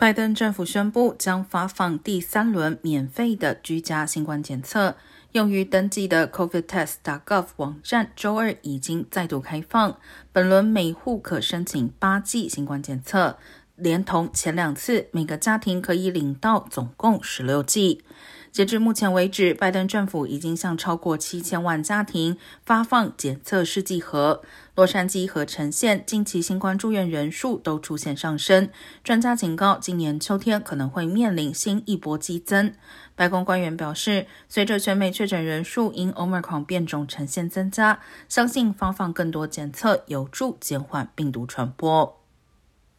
拜登政府宣布将发放第三轮免费的居家新冠检测，用于登记的 COVIDTest.gov 网站周二已经再度开放。本轮每户可申请八剂新冠检测，连同前两次，每个家庭可以领到总共十六剂。截至目前为止，拜登政府已经向超过七千万家庭发放检测试剂盒。洛杉矶和城县近期新冠住院人数都出现上升，专家警告，今年秋天可能会面临新一波激增。白宫官员表示，随着全美确诊人数因 Omicron 变种呈现增加，相信发放更多检测有助减缓病毒传播。